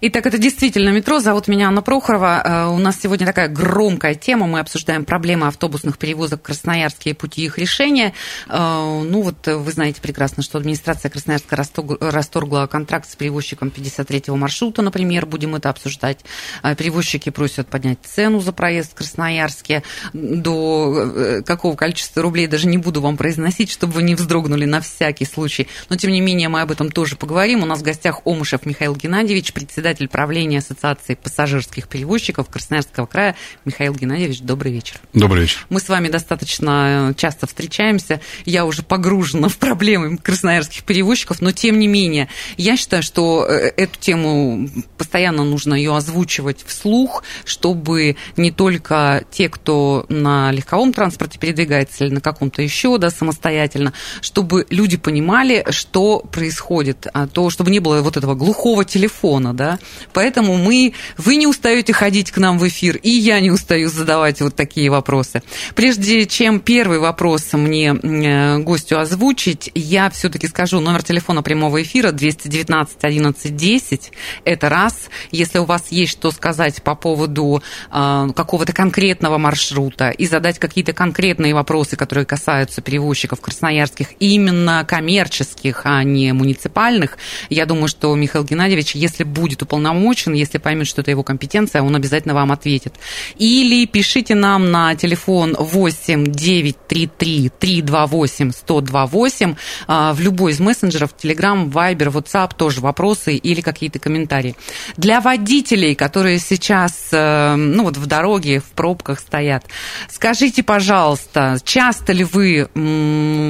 Итак, это действительно метро. Зовут меня Анна Прохорова. Э, У нас сегодня такая громкая тема. Мы обсуждаем проблемы автобусных перевозок в Красноярске и пути их решения. Э, Ну вот э, вы знаете прекрасно, что администрация Красноярска расторгла контракт с перевозчиком 53-го маршрута, например. Будем это обсуждать. Перевозчики просят поднять цену за проезд в Красноярске до какого количества рублей даже не буду вам произносить, чтобы вы не вздрогнули на всякий случай. Но, тем не менее, мы об этом тоже поговорим. У нас в гостях Омышев Михаил Геннадьевич, председатель правления Ассоциации пассажирских перевозчиков Красноярского края. Михаил Геннадьевич, добрый вечер. Добрый вечер. Мы с вами достаточно часто встречаемся. Я уже погружена в проблемы красноярских перевозчиков, но тем не менее, я считаю, что э, эту тему постоянно нужно ее озвучивать вслух, чтобы не только те, кто на легковом транспорте передвигается или на каком-то еще, да, самостоятельно, чтобы люди понимали, что происходит, а то, чтобы не было вот этого глухого телефона, да. Поэтому мы, вы не устаете ходить к нам в эфир, и я не устаю задавать вот такие вопросы. Прежде чем первый вопрос мне э, гостю озвучить, я все-таки скажу номер телефона прямого эфира 219 11 10. Это раз. Если у вас есть что сказать по поводу э, какого-то конкретного маршрута и задать какие-то конкретные вопросы, которые касаются перевозчиков красноярских, именно коммерческих, а не муниципальных, я думаю, что Михаил Геннадьевич, если будет уполномочен, если поймет, что это его компетенция, он обязательно вам ответит. Или пишите нам на телефон 8 933 328 1028 а, в любой из мессенджеров, Telegram, Viber, WhatsApp, тоже вопросы или какие-то комментарии. Для водителей, которые сейчас э, ну, вот в дороге, в пробках стоят, скажите, пожалуйста, часто ли вы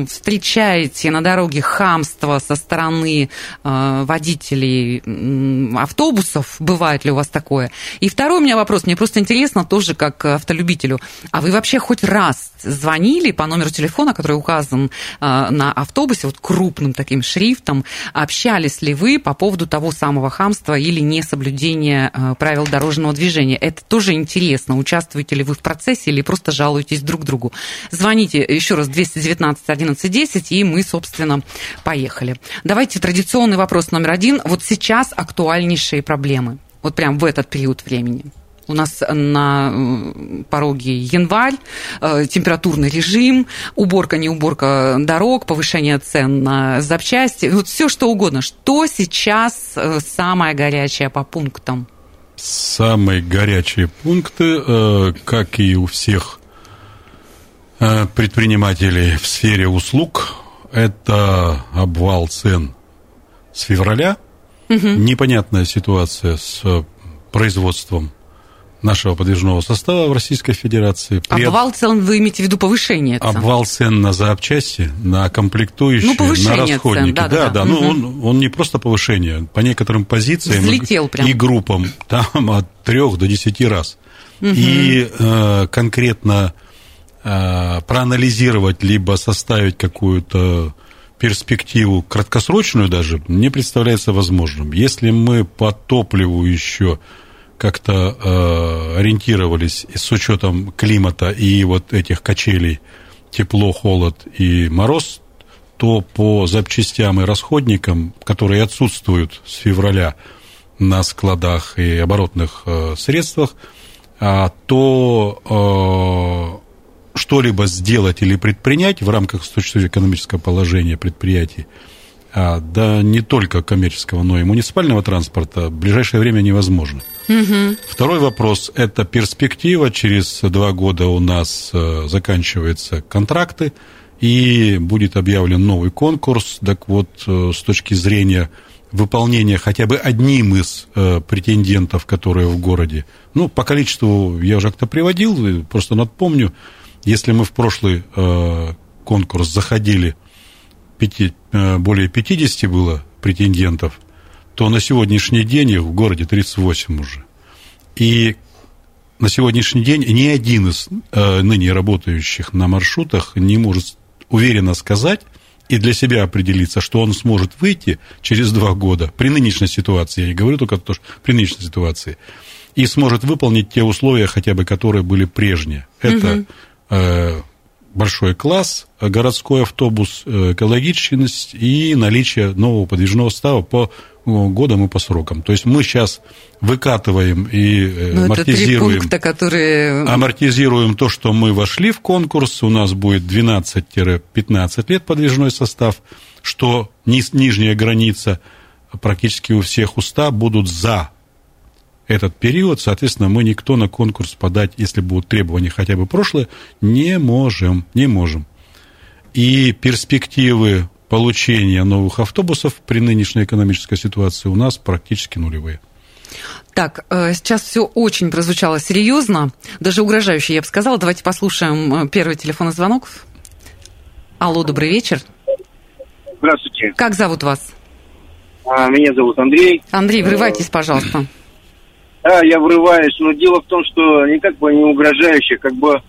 встречаете на дороге хамство со стороны э, водителей м, автобусов? Бывает ли у вас такое? И второй у меня вопрос, мне просто интересно тоже как автолюбителю. А вы вообще хоть раз звонили по номеру телефона, который указан э, на автобусе, вот крупным таким шрифтом, общались ли вы по поводу того самого хамства или несоблюдения э, правил дорожного движения? Это тоже интересно. Участвуете ли вы в процессе или просто жалуетесь друг другу? Звоните еще раз 219 11 10, и мы, собственно, поехали. Давайте традиционный вопрос номер один. Вот сейчас актуальнейшие проблемы. Вот прям в этот период времени. У нас на пороге январь, э, температурный режим, уборка, не уборка дорог, повышение цен на запчасти, вот все что угодно. Что сейчас э, самое горячее по пунктам? Самые горячие пункты, э, как и у всех предпринимателей в сфере услуг, это обвал цен с февраля. Непонятная ситуация с э, производством нашего подвижного состава в Российской Федерации. При Обвал цен, вы имеете в виду повышение цен? Обвал цен на запчасти, на комплектующие, Ну, на цен, расходники. да-да-да. да, ну Мгм. он, он не просто повышение, по некоторым позициям и- Взлетел прям. и группам там от трех до десяти раз. И э, конкретно э, проанализировать либо составить какую-то перспективу краткосрочную даже не представляется возможным. Если мы по топливу еще как-то э, ориентировались с учетом климата и вот этих качелей тепло, холод и мороз, то по запчастям и расходникам, которые отсутствуют с февраля на складах и оборотных э, средствах, а, то э, что-либо сделать или предпринять в рамках с точки зрения экономического положения предприятий, а, да не только коммерческого, но и муниципального транспорта, в ближайшее время невозможно. Второй вопрос – это перспектива. Через два года у нас э, заканчиваются контракты, и будет объявлен новый конкурс. Так вот, э, с точки зрения выполнения хотя бы одним из э, претендентов, которые в городе, ну, по количеству я уже как-то приводил, просто напомню, если мы в прошлый э, конкурс заходили, пяти- э, более 50 было претендентов, то на сегодняшний день их в городе 38 уже. И на сегодняшний день ни один из э, ныне работающих на маршрутах не может уверенно сказать и для себя определиться, что он сможет выйти через два года при нынешней ситуации, я не говорю только то, что при нынешней ситуации, и сможет выполнить те условия, хотя бы которые были прежние. Это э, большой класс, городской автобус, э, экологичность и наличие нового подвижного става по годам и по срокам. То есть мы сейчас выкатываем и э, Ну, это амортизируем, пункта, которые... амортизируем то, что мы вошли в конкурс. У нас будет 12-15 лет подвижной состав, что низ- нижняя граница практически у всех уста будут за этот период, соответственно, мы никто на конкурс подать, если будут требования хотя бы прошлые, не можем, не можем. И перспективы получения новых автобусов при нынешней экономической ситуации у нас практически нулевые. Так, э, сейчас все очень прозвучало серьезно, даже угрожающе, я бы сказала. Давайте послушаем э, первый телефонный звонок. Алло, добрый вечер. Здравствуйте. Как зовут вас? А, Меня зовут Андрей. Андрей, врывайтесь, пожалуйста. Да, я врываюсь, но дело в том, что никак бы не угрожающе, как бы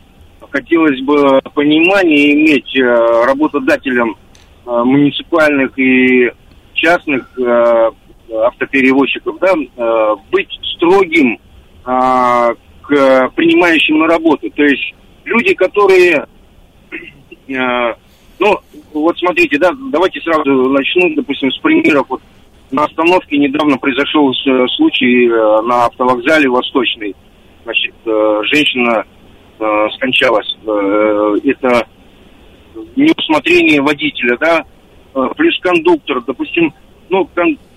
хотелось бы понимание иметь э, работодателям э, муниципальных и частных э, автоперевозчиков, да, быть строгим к принимающим на работу. То есть люди, которые, ну, вот смотрите, да, давайте сразу начну, допустим, с примеров. Вот на остановке недавно произошел с- случай э, на автовокзале Восточный. Значит, э, женщина э, скончалась. Э, Это неусмотрение водителя, да, Э, плюс кондуктор. Допустим, ну,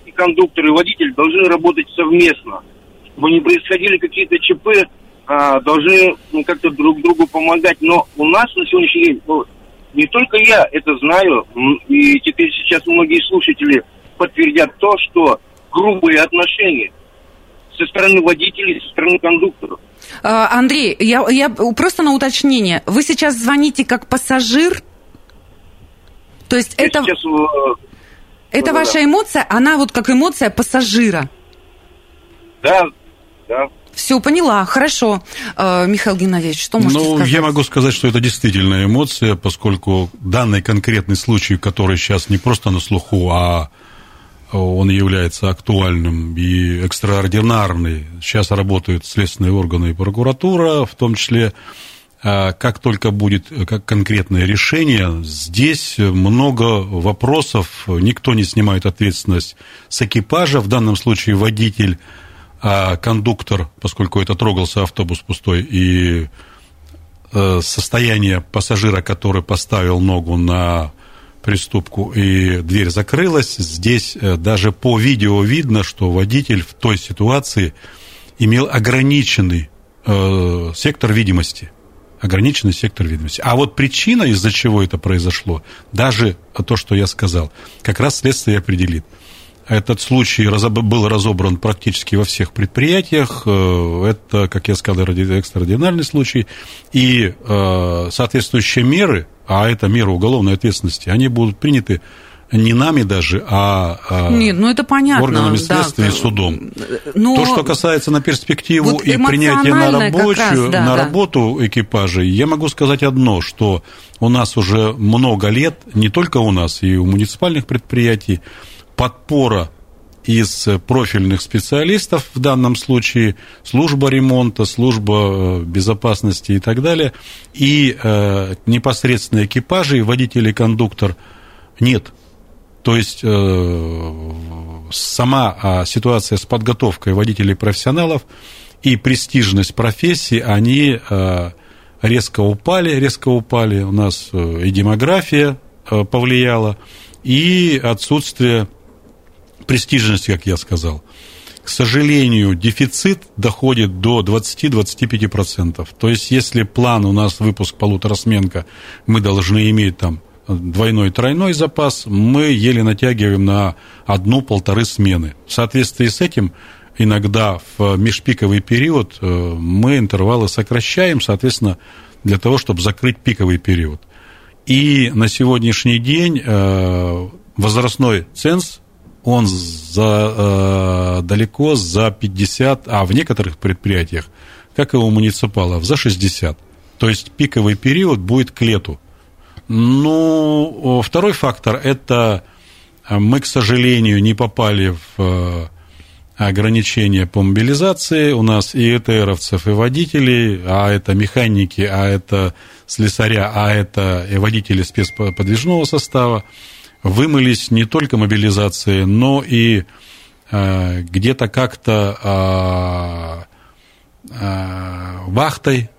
и кондуктор, и водитель должны работать совместно. Чтобы не происходили какие-то ЧП, а, должны ну, как-то друг другу помогать. Но у нас на сегодняшний день, ну, не только я это знаю, и теперь сейчас многие слушатели подтвердят то, что грубые отношения со стороны водителей, со стороны кондукторов. А, Андрей, я, я просто на уточнение. Вы сейчас звоните как пассажир? То есть Я это, сейчас, э, это да-да-да. ваша эмоция, она вот как эмоция пассажира. да, да. Все, поняла, хорошо. Э, Михаил Геннадьевич, что можете ну, сказать? я могу сказать, что это действительно эмоция, поскольку данный конкретный случай, который сейчас не просто на слуху, а он является актуальным и экстраординарный. Сейчас работают следственные органы и прокуратура, в том числе а, как только будет как конкретное решение, здесь много вопросов, никто не снимает ответственность с экипажа, в данном случае водитель, а кондуктор, поскольку это трогался автобус пустой, и э, состояние пассажира, который поставил ногу на приступку и дверь закрылась, здесь э, даже по видео видно, что водитель в той ситуации имел ограниченный э, сектор видимости ограниченный сектор видимости. А вот причина, из-за чего это произошло, даже то, что я сказал, как раз следствие определит. Этот случай был разобран практически во всех предприятиях. Э, Это, как я сказал, экстраординарный случай. И э, соответствующие меры, а это меры уголовной ответственности, они будут приняты не нами даже, а, а Нет, ну это понятно. органами да. следствия и судом. Но... То, что касается на перспективу Вот и принятия на, рабочую, раз, да, на да. работу экипажей, я могу сказать одно, что у нас уже много лет, не только у нас, и у муниципальных предприятий, подпора из профильных специалистов, в данном случае служба ремонта, служба э, безопасности и так далее, и э, непосредственно экипажи, водитель и кондуктор нет. То есть э, сама а, ситуация с подготовкой водителей профессионалов и престижность профессии, они э, резко упали, резко упали. У нас э, и демография э, повлияла, и отсутствие престижности, как я сказал. К сожалению, дефицит доходит до 20-25%. То есть, если план у нас выпуск полуторасменка, мы должны иметь там двойной, тройной запас, мы еле натягиваем на одну-полторы смены. В соответствии с этим иногда в межпиковый период э, мы интервалы сокращаем, соответственно, для того, чтобы закрыть пиковый период. И на сегодняшний день э, возрастной ценз, он за, э, далеко за 50, а в некоторых предприятиях как и у муниципалов, за 60. То есть пиковый период будет к лету. Ну, второй фактор – это мы, к сожалению, не попали в э, ограничения по мобилизации. У нас и ЭТРовцев, и водителей, а это механики, а это слесаря, а это и водители спецподвижного состава. Вымылись не только мобилизации, но и э, где-то как-то э, э, вахтой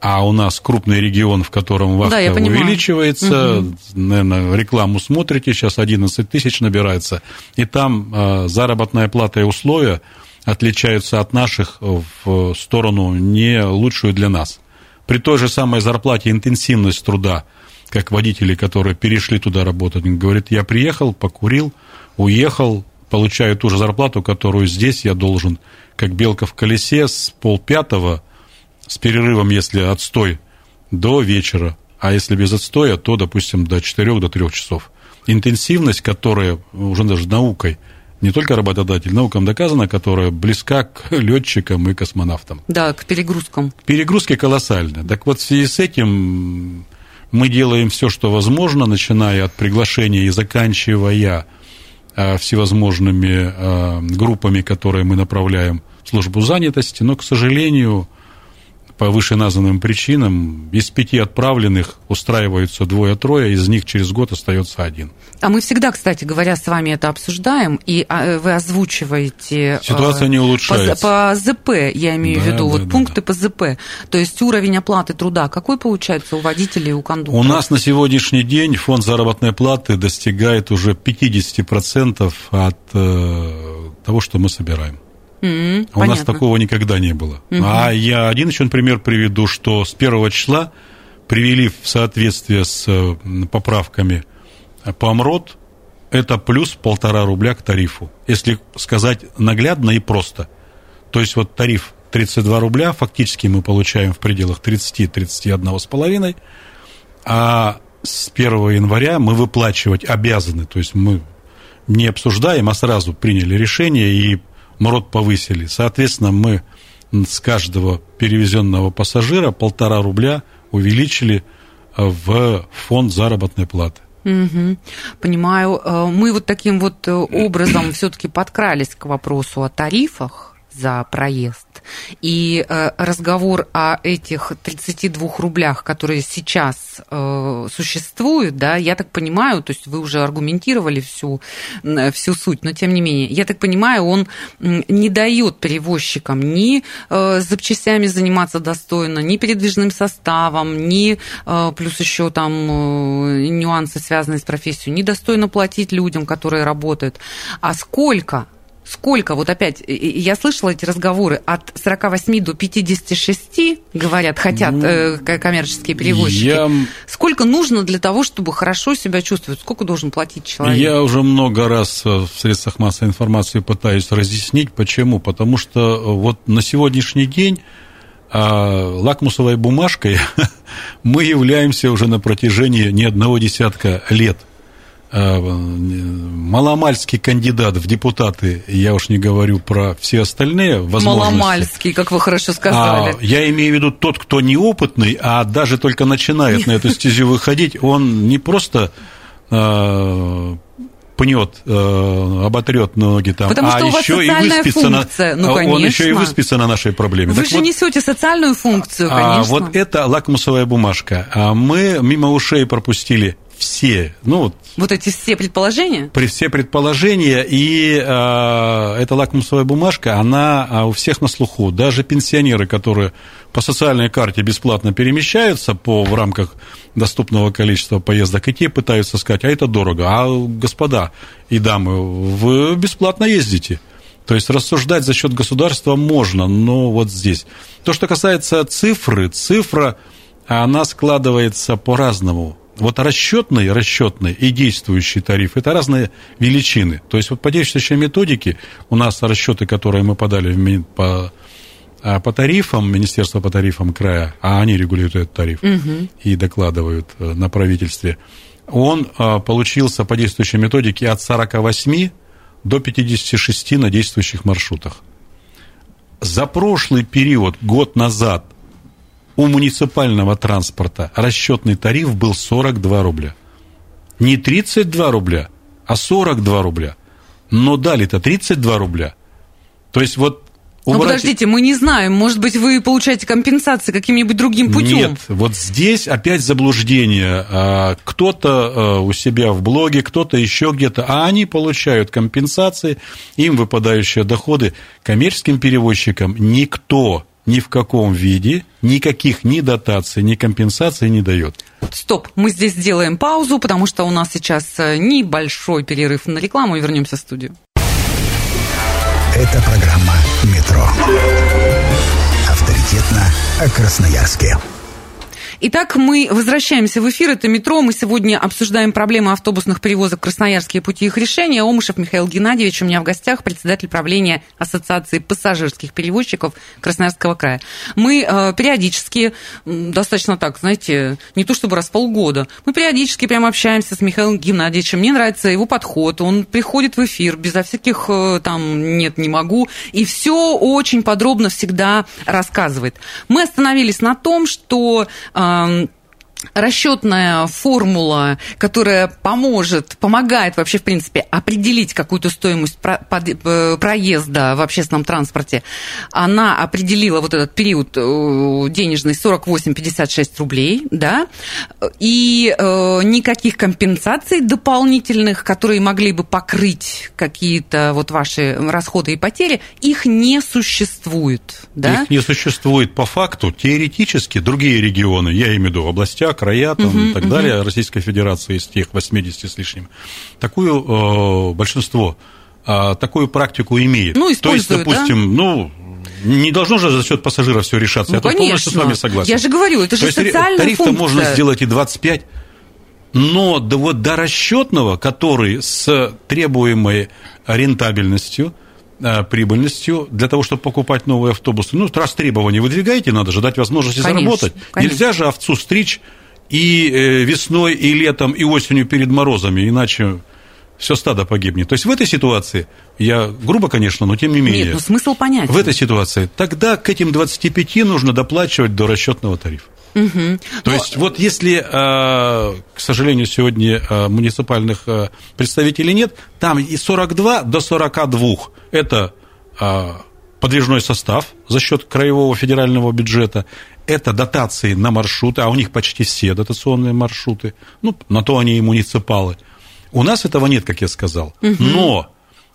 а у нас крупный регион, в котором вахта да, увеличивается, угу. наверное, рекламу смотрите, сейчас 11 тысяч набирается, и там э, заработная плата и условия отличаются от наших в сторону не лучшую для нас. При той же самой зарплате интенсивность труда, как водители, которые перешли туда работать, говорит, я приехал, покурил, уехал, получаю ту же зарплату, которую здесь я должен, как белка в колесе, с полпятого с перерывом, если отстой, до вечера, а если без отстоя, то, допустим, до 4 до 3 часов. Интенсивность, которая уже даже наукой, не только работодатель, наукам доказана, которая близка к летчикам и космонавтам. Да, к перегрузкам. Перегрузки колоссальные. Так вот, в связи с этим мы делаем все, что возможно, начиная от приглашения и заканчивая а, всевозможными а, группами, которые мы направляем в службу занятости, но, к сожалению, по вышеназванным причинам из пяти отправленных устраиваются двое-трое, из них через год остается один. А мы всегда, кстати говоря, с вами это обсуждаем, и а, вы озвучиваете... Ситуация не улучшается. По, по ЗП, я имею да, в виду, да, вот да, пункты да. по ЗП. То есть уровень оплаты труда какой получается у водителей и у кондукторов? У нас на сегодняшний день фонд заработной платы достигает уже 50% от э, того, что мы собираем. Mm-hmm, у понятно. нас такого никогда не было. Mm-hmm. А я один еще пример приведу, что с первого числа привели в соответствие с э, поправками по МРОД, это плюс полтора рубля к тарифу. Если сказать наглядно и просто. То есть вот тариф 32 рубля, фактически мы получаем в пределах 30-31 с половиной, а с 1 января мы выплачивать обязаны, то есть мы не обсуждаем, а сразу приняли решение и МРОД повысили. Соответственно, мы с каждого перевезенного пассажира полтора рубля увеличили э, в фонд заработной платы. Угу. Понимаю. Э, мы вот таким вот э, образом все-таки подкрались к вопросу о тарифах за проезд. И э, разговор о этих 32 рублях, которые сейчас э, существуют, да, я так понимаю, то есть вы уже аргументировали всю, всю суть, но тем не менее, я так понимаю, он не дает перевозчикам ни э, запчастями заниматься достойно, ни передвижным составом, ни э, плюс еще там э, нюансы, связанные с профессией, не достойно платить людям, которые работают. А сколько сколько, вот опять, я слышала эти разговоры, от 48 до 56, говорят, хотят ну, э, коммерческие перевозчики. Я... Сколько нужно для того, чтобы хорошо себя чувствовать? Сколько должен платить человек? Я уже много раз э, в средствах массовой информации пытаюсь разъяснить, почему. Потому что э, вот на сегодняшний день а лакмусовой бумажкой мы являемся уже на протяжении не одного десятка лет. Э, маломальский кандидат в депутаты, я уж не говорю про все остальные возможности. Маломальский, как вы хорошо сказали. А, я имею в виду тот, кто неопытный, а даже только начинает на эту стезю выходить, он не просто э, пнет, э, оботрет ноги там, Потому а еще и выспится функция. на, ну, конечно. он еще и выспится на нашей проблеме. Вы так же вот, несете социальную функцию, конечно. А вот это лакмусовая бумажка. А мы мимо ушей пропустили все, ну вот вот эти все предположения? При все предположения, и э, эта лакмусовая бумажка, она а, у всех на слуху. Даже пенсионеры, которые по социальной карте бесплатно перемещаются по, в рамках доступного количества поездок, и те пытаются сказать, а это дорого. А, господа и дамы, вы бесплатно ездите. То есть рассуждать за счет государства можно, но вот здесь. То, что касается цифры, цифра, она складывается по-разному вот расчетный, расчетный и действующий тариф – это разные величины. То есть вот по действующей методике у нас расчеты, которые мы подали по, а, по тарифам, Министерство по тарифам края, а они регулируют этот тариф угу. и докладывают э, на правительстве, он а, получился по действующей методике от 48 до 56 на действующих маршрутах. за прошлый период, год назад, у муниципального транспорта расчетный тариф был 42 рубля. Не 32 рубля, а 42 рубля. Но дали-то 32 рубля. То есть вот ну, подождите, мы не знаем. Может быть, вы получаете компенсации каким-нибудь другим путем? Нет, вот здесь опять заблуждение. А, кто-то а, у себя в блоге, кто-то еще где-то, а они получают компенсации, им выпадающие доходы. Коммерческим перевозчикам никто ни в каком виде никаких ни дотаций, ни компенсаций не дает. Стоп, мы здесь сделаем паузу, потому что у нас сейчас э, небольшой перерыв на рекламу и вернемся в студию. Это программа «Метро». Авторитетно о Красноярске. Итак, мы возвращаемся в эфир. Это «Метро». Мы сегодня обсуждаем проблемы автобусных перевозок Красноярские пути их решения. Омышев Михаил Геннадьевич у меня в гостях, председатель правления Ассоциации пассажирских перевозчиков Красноярского края. Мы э, периодически, достаточно так, знаете, не то чтобы раз в полгода, мы периодически прям общаемся с Михаилом Геннадьевичем. Мне нравится его подход. Он приходит в эфир безо всяких э, там «нет, не могу». И все очень подробно всегда рассказывает. Мы остановились на том, что э, 嗯。Расчетная формула, которая поможет, помогает вообще, в принципе, определить какую-то стоимость э, проезда в общественном транспорте, она определила вот этот период э, денежный 48-56 рублей, да, и э, никаких компенсаций дополнительных, которые могли бы покрыть какие-то вот ваши расходы и потери, их не существует, да? Их не существует по факту, теоретически другие регионы, я имею в виду областя, края там, угу, и так угу. далее Российской Федерации из тех 80 с лишним, такую э, большинство э, такую практику имеет. Ну, То есть, допустим, да? ну, не должно же за счет пассажиров все решаться. Ну, Я конечно. полностью с вами согласен. Я же говорю, это же То социальная тариф-то функция. можно сделать и 25, но до, вот до расчетного, который с требуемой рентабельностью – Э, прибыльностью для того, чтобы покупать новые автобусы. Ну, раз требования выдвигаете, надо же дать возможности конечно, заработать. Конечно. Нельзя же овцу стричь и э, весной, и летом, и осенью перед морозами, иначе все стадо погибнет. То есть в этой ситуации, я грубо, конечно, но тем не менее... Нет, ну смысл понятен. В этой ситуации тогда к этим 25 нужно доплачивать до расчетного тарифа. Угу. То Но... есть вот если, э, к сожалению, сегодня э, муниципальных э, представителей нет, там и 42 до 42 это подвижной состав за счет краевого федерального бюджета, это дотации на маршруты, а у них почти все дотационные маршруты, ну, на то они и муниципалы. У нас этого нет, как я сказал. Угу. Но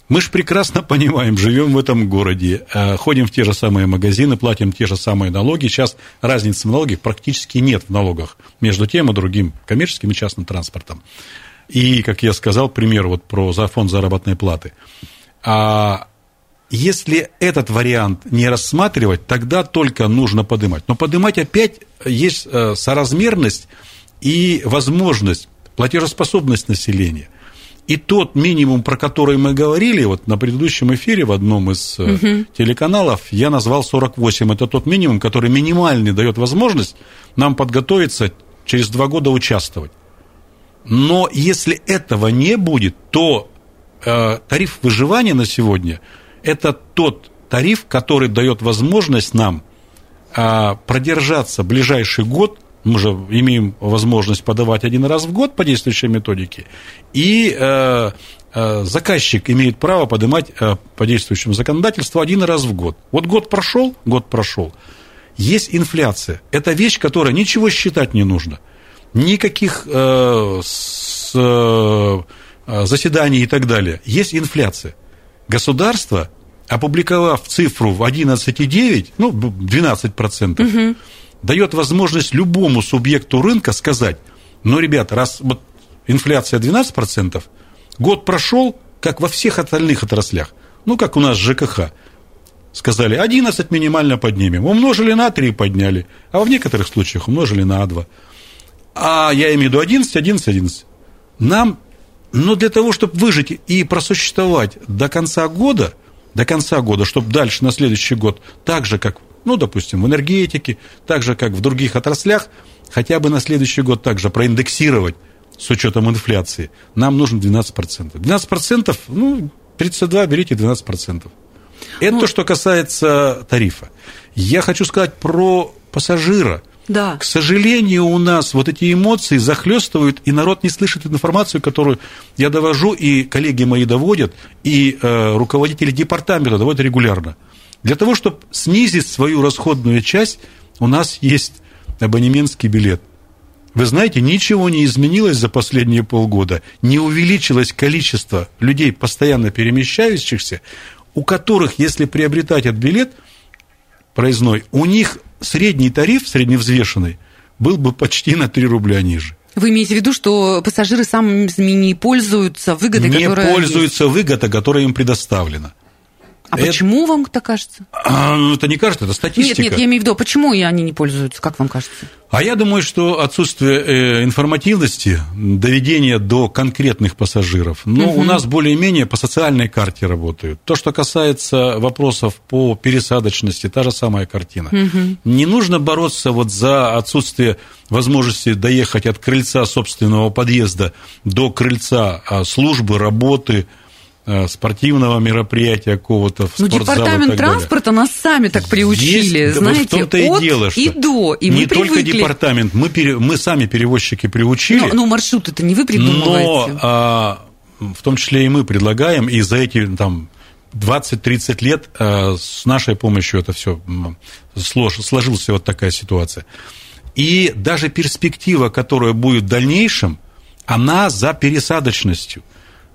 мы же прекрасно понимаем, живем в этом городе, э, ходим в те же самые магазины, платим те же самые налоги. Сейчас разницы в налогах практически нет в налогах между тем и другим коммерческим и частным транспортом. И, как я сказал, пример вот про фонд заработной платы. А если этот вариант не рассматривать, тогда только нужно поднимать. Но поднимать опять есть э, соразмерность и возможность, платежеспособность населения – и тот минимум, про который мы говорили, вот на предыдущем эфире в одном из угу. телеканалов, я назвал 48. Это тот минимум, который минимальный дает возможность нам подготовиться через два года участвовать. Но если этого не будет, то э, тариф выживания на сегодня – это тот тариф, который дает возможность нам э, продержаться ближайший год мы же имеем возможность подавать один раз в год по действующей методике, и э, э, заказчик имеет право поднимать э, по действующему законодательству один раз в год. Вот год прошел, год прошел. Есть инфляция. Это вещь, которая ничего считать не нужно. Никаких э, с, э, заседаний и так далее. Есть инфляция. Государство, опубликовав цифру в 11,9, ну, 12%, угу дает возможность любому субъекту рынка сказать, ну, ребята, раз вот инфляция 12%, год прошел, как во всех остальных отраслях, ну, как у нас ЖКХ, сказали, 11 минимально поднимем, умножили на 3 подняли, а в некоторых случаях умножили на 2. А я имею в виду 11, 11, 11. Нам, но для того, чтобы выжить и просуществовать до конца года, до конца года, чтобы дальше на следующий год, так же, как ну, допустим, в энергетике, так же, как в других отраслях, хотя бы на следующий год также проиндексировать с учетом инфляции, нам нужно 12%. 12%, ну, 32 берите 12%. Это Ну- то, что касается тарифа. Я хочу сказать про пассажира. Да. К сожалению, у нас вот эти эмоции захлестывают, и народ не слышит информацию, которую я довожу, и коллеги мои доводят, и э, руководители департамента доводят регулярно. Для того, чтобы снизить свою расходную часть, у нас есть абонементский билет. Вы знаете, ничего не изменилось за последние полгода, не увеличилось количество людей, постоянно перемещающихся, у которых, если приобретать этот билет проездной, у них средний тариф, средневзвешенный, был бы почти на 3 рубля ниже. Вы имеете в виду, что пассажиры сами не пользуются выгодой, не которая есть? пользуются выгода, которая им предоставлена. А Это- почему вам так кажется? А, ну, это не кажется, это Нет, статистика. нет, я имею в виду, почему они не пользуются, как вам кажется? А я думаю, что отсутствие э, информативности, доведения до конкретных пассажиров, ну, у нас более-менее по социальной карте работают. То, что касается вопросов по пересадочности, та же самая картина. Не нужно бороться вот за отсутствие возможности доехать от крыльца собственного подъезда до крыльца а, службы, работы, спортивного мероприятия какого-то, в Ну, департамент так далее. транспорта нас сами так приучили, Есть, знаете, в том-то и дело, что и до, и мы не только привыкли. департамент, мы, пере- мы сами перевозчики приучили, Ну, ну, маршруты-то не вы придумываете. но а, в том числе и мы предлагаем, и за эти там 20-30 лет а, с нашей помощью это все сложилась вот такая ситуация. И даже перспектива, которая будет в дальнейшем, она за пересадочностью.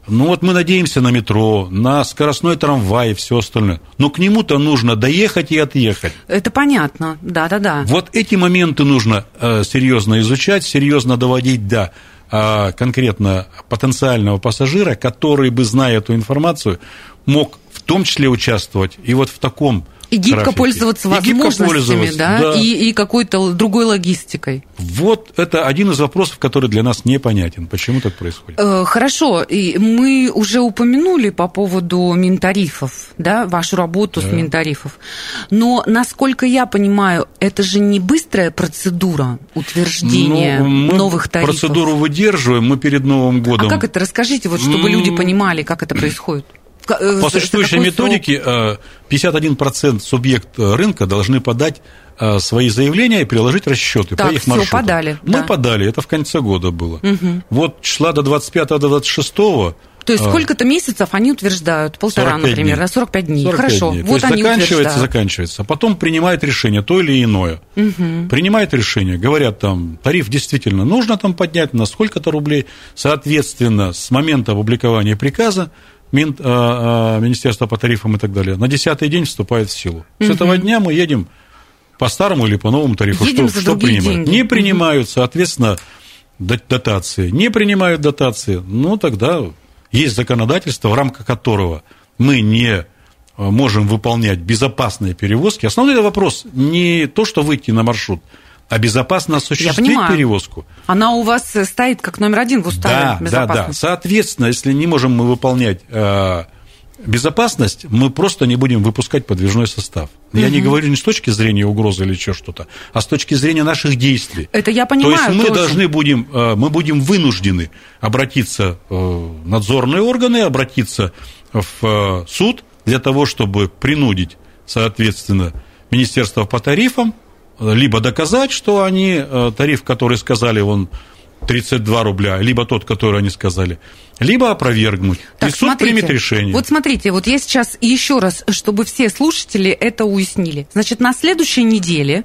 Ну вот мы надеемся на метро, на скоростной трамвай и все остальное. Но к нему-то нужно доехать и отъехать. Это понятно, да-да-да. Вот эти моменты нужно э, серьезно изучать, серьезно доводить до э, конкретно потенциального пассажира, который бы, зная эту информацию, мог в том числе участвовать и вот в таком И гибко трафике. пользоваться И возможностями, пользоваться, да, И, и какой-то другой логистикой. Вот это один из вопросов, который для нас непонятен. Почему так происходит? Э, Хорошо, и мы уже упомянули по поводу Минтарифов, да, вашу работу с Минтарифов. Но, насколько я понимаю, это же не быстрая процедура утверждения Ну, мы новых тарифов. процедуру выдерживаем, мы перед Новым годом... А как это? Расскажите, вот, чтобы люди понимали, как это происходит. Э, По существующей методике э, 51% субъект э, рынка должны подать э, свои заявления и приложить расчеты Так, по их всё, маршрутам. подали, Мы да. подали, это в конце года было. Вот числа до 25 до 26 То есть сколько-то месяцев они утверждают? Полтора, 45 например, дней. да, 45 дней. 45 Хорошо, дней. То вот есть они заканчивается, утверждают. заканчивается. А потом принимает решение, то или иное. Принимает решение, говорят там, тариф действительно нужно там поднять на сколько-то рублей. Соответственно, с момента опубликования приказа Мин- а, а, Министерство по тарифам и так далее, на десятый день вступает в силу. С этого дня мы едем по старому или по новому тарифу. Едем что что принимают? деньги. Не принимают, соответственно, до- дотации. Не принимают дотации, ну тогда есть законодательство, в рамках которого мы не э, можем выполнять безопасные перевозки. Основной вопрос не то, что выйти на маршрут, а безопасно осуществить перевозку. Она у вас э, стоит как номер один в уставе Да, да, да. Соответственно, если не можем мы выполнять э, безопасность, мы просто не будем выпускать подвижной состав. Я не говорю не с точки зрения угрозы или еще что-то, а с точки зрения наших действий. Это я понимаю. То есть мы тоже. должны будем, э, мы будем вынуждены обратиться э, в надзорные органы, обратиться в суд для того, чтобы принудить, соответственно, Министерство по тарифам, либо доказать, что они, э, тариф, который сказали, он 32 рубля, либо тот, который они сказали, либо опровергнуть. Так, и суд смотрите, примет решение. Вот смотрите, вот я сейчас еще раз, чтобы все слушатели это уяснили. Значит, на следующей неделе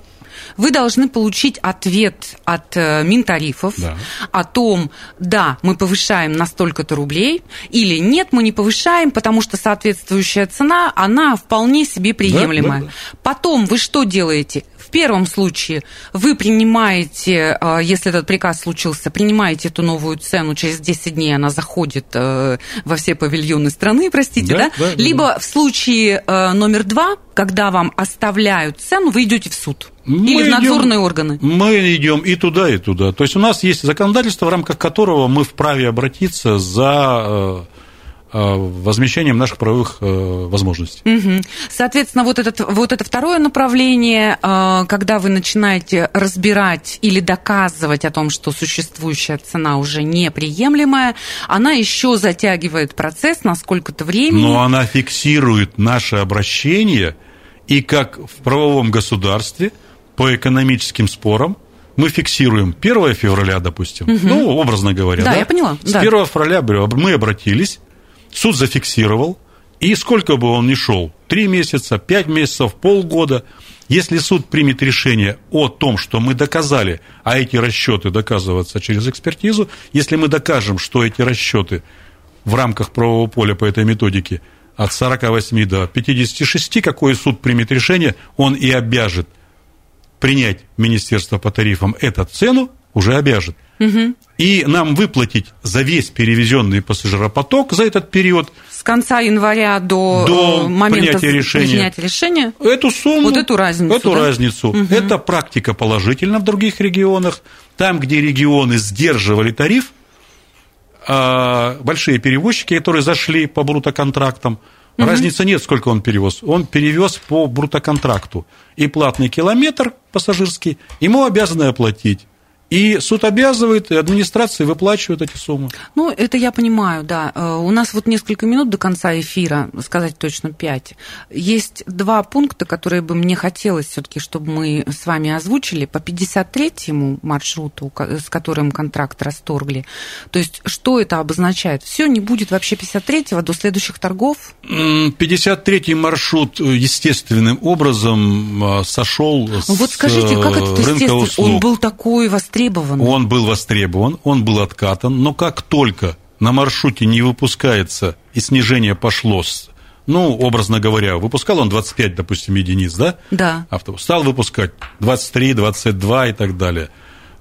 вы должны получить ответ от э, Минтарифов Да. о том, да, мы повышаем на столько-то рублей, или нет, мы не повышаем, потому что соответствующая цена, она вполне себе приемлемая. да, да. Потом вы что делаете? В первом случае вы принимаете, э, если этот приказ случился, принимаете эту новую цену, через 10 дней она заходит э, во все павильоны страны, простите, Да, да? да, да, Либо в случае э, номер два, когда вам оставляют цену, вы идете в суд. Мы Или в идем- надзорные органы. Мы идем и туда, и туда. То есть у нас есть законодательство, в рамках которого мы вправе обратиться за э, возмещением наших правовых возможностей. Угу. Соответственно, вот, этот, вот это второе направление, когда вы начинаете разбирать или доказывать о том, что существующая цена уже неприемлемая, она еще затягивает процесс на сколько-то времени. Но она фиксирует наше обращение, и как в правовом государстве по экономическим спорам мы фиксируем 1 февраля, допустим, угу. ну, образно говоря. Да, да? я поняла. С да. 1 февраля мы обратились, суд зафиксировал, и сколько бы он ни шел, 3 месяца, 5 месяцев, полгода, если суд примет решение о том, что мы доказали, а эти расчеты доказываются через экспертизу, если мы докажем, что эти расчеты в рамках правового поля по этой методике от 48 до 56, какой суд примет решение, он и обяжет принять министерство по тарифам эту цену, уже обяжет. Угу. И нам выплатить за весь перевезенный пассажиропоток за этот период с конца января до, до э, момента принятия решения, принятия решения эту сумму, вот эту разницу. Эту да? разницу. Угу. Это практика положительна в других регионах. Там, где регионы сдерживали тариф, а, большие перевозчики, которые зашли по брутоконтрактам, угу. разницы нет, сколько он перевез. Он перевез по брутоконтракту. И платный километр пассажирский ему обязаны оплатить. И суд обязывает, и администрации выплачивают эти суммы. Ну, это я понимаю, да. Э, у нас вот несколько минут до конца эфира, сказать точно пять. Есть два пункта, которые бы мне хотелось все-таки, чтобы мы с вами озвучили. По 53-му маршруту, с которым контракт расторгли. То есть, что это обозначает? Все, не будет вообще 53-го до следующих торгов? 53-й маршрут естественным образом э, сошел с Вот скажите, как это рынка естественно? Услуг. Он был такой востребован востребован. Он был востребован, он был откатан, но как только на маршруте не выпускается и снижение пошло с ну, образно говоря, выпускал он 25, допустим, единиц, да? Да. Автобус. Стал выпускать 23, 22 и так далее.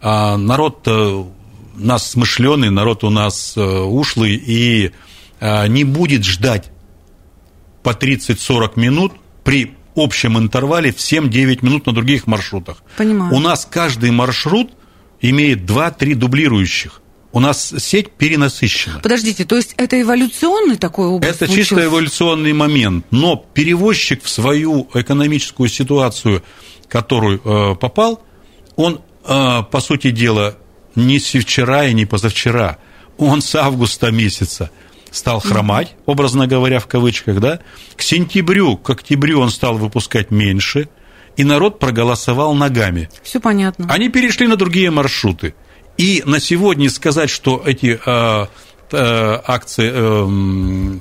А народ у нас смышленый, народ у нас э, ушлый и а, не будет ждать по 30-40 минут при общем интервале в 7-9 минут на других маршрутах. Понимаю. У нас каждый маршрут имеет 2-3 дублирующих. У нас сеть перенасыщена. Подождите, то есть это эволюционный такой образ? Это случился? чисто эволюционный момент. Но перевозчик в свою экономическую ситуацию, которую э, попал, он, э, по сути дела, не вчера и не позавчера. Он с августа месяца стал хромать, образно говоря, в кавычках, да. К сентябрю, к октябрю он стал выпускать меньше – и народ проголосовал ногами. Все понятно. Они перешли на другие маршруты. И на сегодня сказать, что эти э, э, акции э,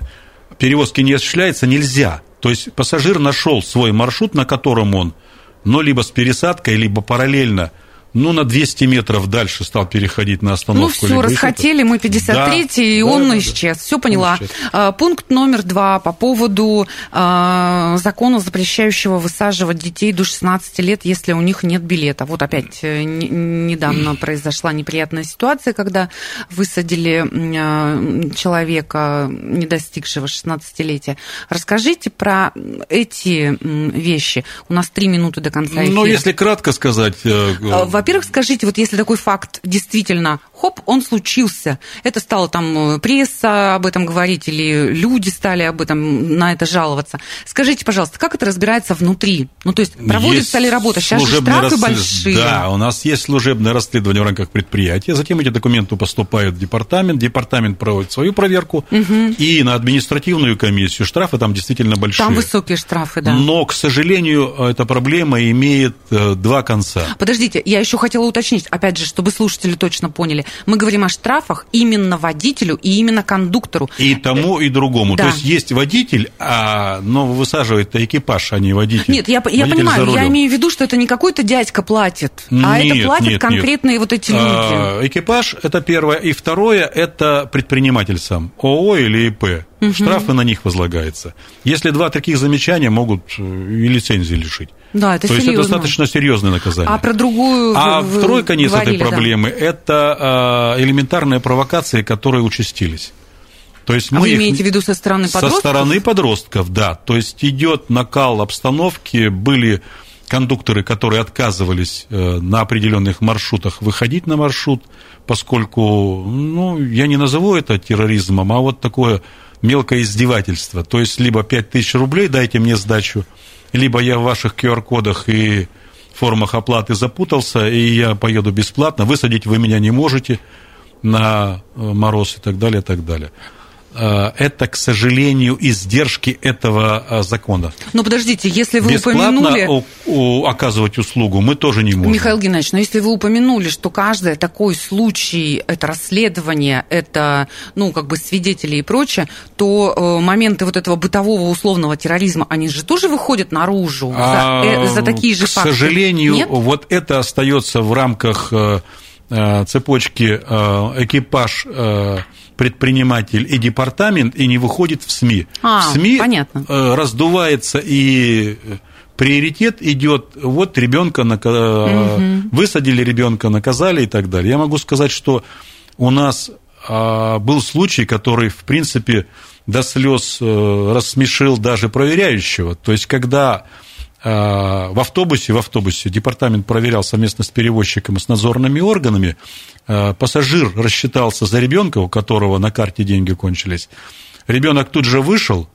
перевозки не осуществляются, нельзя. То есть пассажир нашел свой маршрут, на котором он, но либо с пересадкой, либо параллельно ну, на 200 метров дальше стал переходить на остановку. Ну, все, расхотели, мы 53-й, да, и да, он да, исчез. Да. Все поняла. Исчез. А, пункт номер два по поводу а, закона, запрещающего высаживать детей до 16 лет, если у них нет билета. Вот опять э, недавно произошла неприятная ситуация, когда высадили а, человека, не достигшего 16-летия. Расскажите про эти вещи. У нас три минуты до конца ну, эфира. Ну, если кратко сказать... Э, во-первых, скажите, вот если такой факт действительно, хоп, он случился, это стало там э, пресса об этом говорить, или люди стали об этом на это жаловаться. Скажите, пожалуйста, как это разбирается внутри? Ну, то есть, проводится есть ли работа? Сейчас же штрафы расслед... большие. Да, у нас есть служебное расследование в рамках предприятия, затем эти документы поступают в департамент, департамент проводит свою проверку, угу. и на административную комиссию штрафы там действительно большие. Там высокие штрафы, да. Но, к сожалению, эта проблема имеет э, два конца. Подождите, я еще хотела уточнить, опять же, чтобы слушатели точно поняли. Мы говорим о штрафах именно водителю и именно кондуктору. И тому, и другому. Да. То есть есть водитель, а, но высаживает экипаж, а не водитель. Нет, я, я понимаю, я имею в виду, что это не какой-то дядька платит, нет, а это платят нет, конкретные нет. вот эти люди. А, экипаж – это первое. И второе – это предприниматель сам, ООО или ИП. Угу. Штрафы на них возлагаются. Если два таких замечания могут э, и лицензии лишить. Да, это То серьезно. есть это достаточно серьезное наказание. А про другую А вы второй конец говорили, этой проблемы да. – это а, элементарные провокации, которые участились. То есть а мы вы имеете в виду со стороны подростков? Со стороны подростков, да. То есть идет накал обстановки, были кондукторы, которые отказывались э, на определенных маршрутах выходить на маршрут, поскольку, ну, я не назову это терроризмом, а вот такое мелкое издевательство. То есть, либо 5000 рублей дайте мне сдачу, либо я в ваших QR-кодах и формах оплаты запутался, и я поеду бесплатно, высадить вы меня не можете на э, мороз и так далее, и так далее. Э, это, к сожалению, издержки этого э, закона. Но подождите, если вы Бесплатно упомянули... у- у- оказывать услугу мы тоже не можем. Михаил Геннадьевич, но если вы упомянули, что каждый такой случай, это расследование, это, ну, как бы свидетели и прочее, то э, моменты вот этого бытового условного терроризма, они же тоже выходят наружу А, за, э, за такие же к факты? сожалению, Нет? вот это остается в рамках э, цепочки э, экипаж, э, предприниматель и департамент и не выходит в СМИ. А, в СМИ понятно. э, раздувается и приоритет идет, вот ребенка высадили ребенка, наказали и так далее. Я могу сказать, что у нас а, был случай, который, в принципе, до слез э, рассмешил даже проверяющего. То есть, когда в автобусе, в автобусе департамент проверял совместно с перевозчиком и с надзорными органами, а, пассажир рассчитался за ребенка, у которого на карте деньги кончились. Ребенок тут же вышел,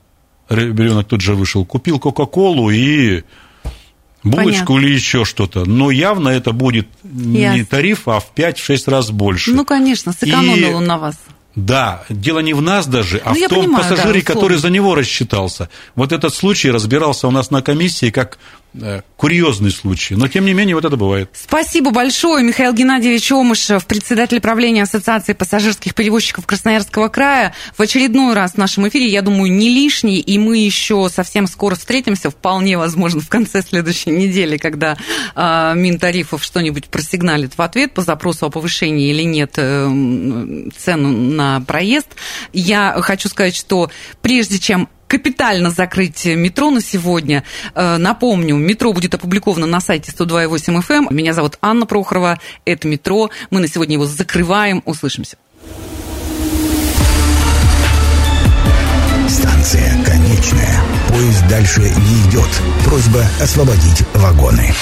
ребенок тут же вышел, купил Кока-Колу и булочку Понятно. или еще что-то. Но явно это будет не Ясно. тариф, а в 5-6 раз больше. Ну, конечно, сэкономил И- он на вас. Да, дело не в нас даже, а Ну, в том понимаю, да, пассажире, условно. который за него рассчитался. Вот этот случай разбирался у нас на комиссии как курьезный случай. Но, тем не менее, вот это бывает. Спасибо большое, Михаил Геннадьевич Омышев, председатель правления Ассоциации пассажирских перевозчиков Красноярского края. В очередной раз в нашем эфире, я думаю, не лишний, и мы еще совсем скоро встретимся, вполне возможно, в конце следующей недели, когда э, Минтарифов что-нибудь просигналит в ответ по запросу о повышении или нет э, цену на проезд. Я хочу сказать, что прежде чем капитально закрыть метро на сегодня. Э, Напомню, метро будет опубликовано на сайте 102.8 FM. эм. Меня зовут Анна Прохорова. Это метро. Мы на сегодня его закрываем. Услышимся. Станция конечная. Поезд дальше не идет. Просьба освободить вагоны.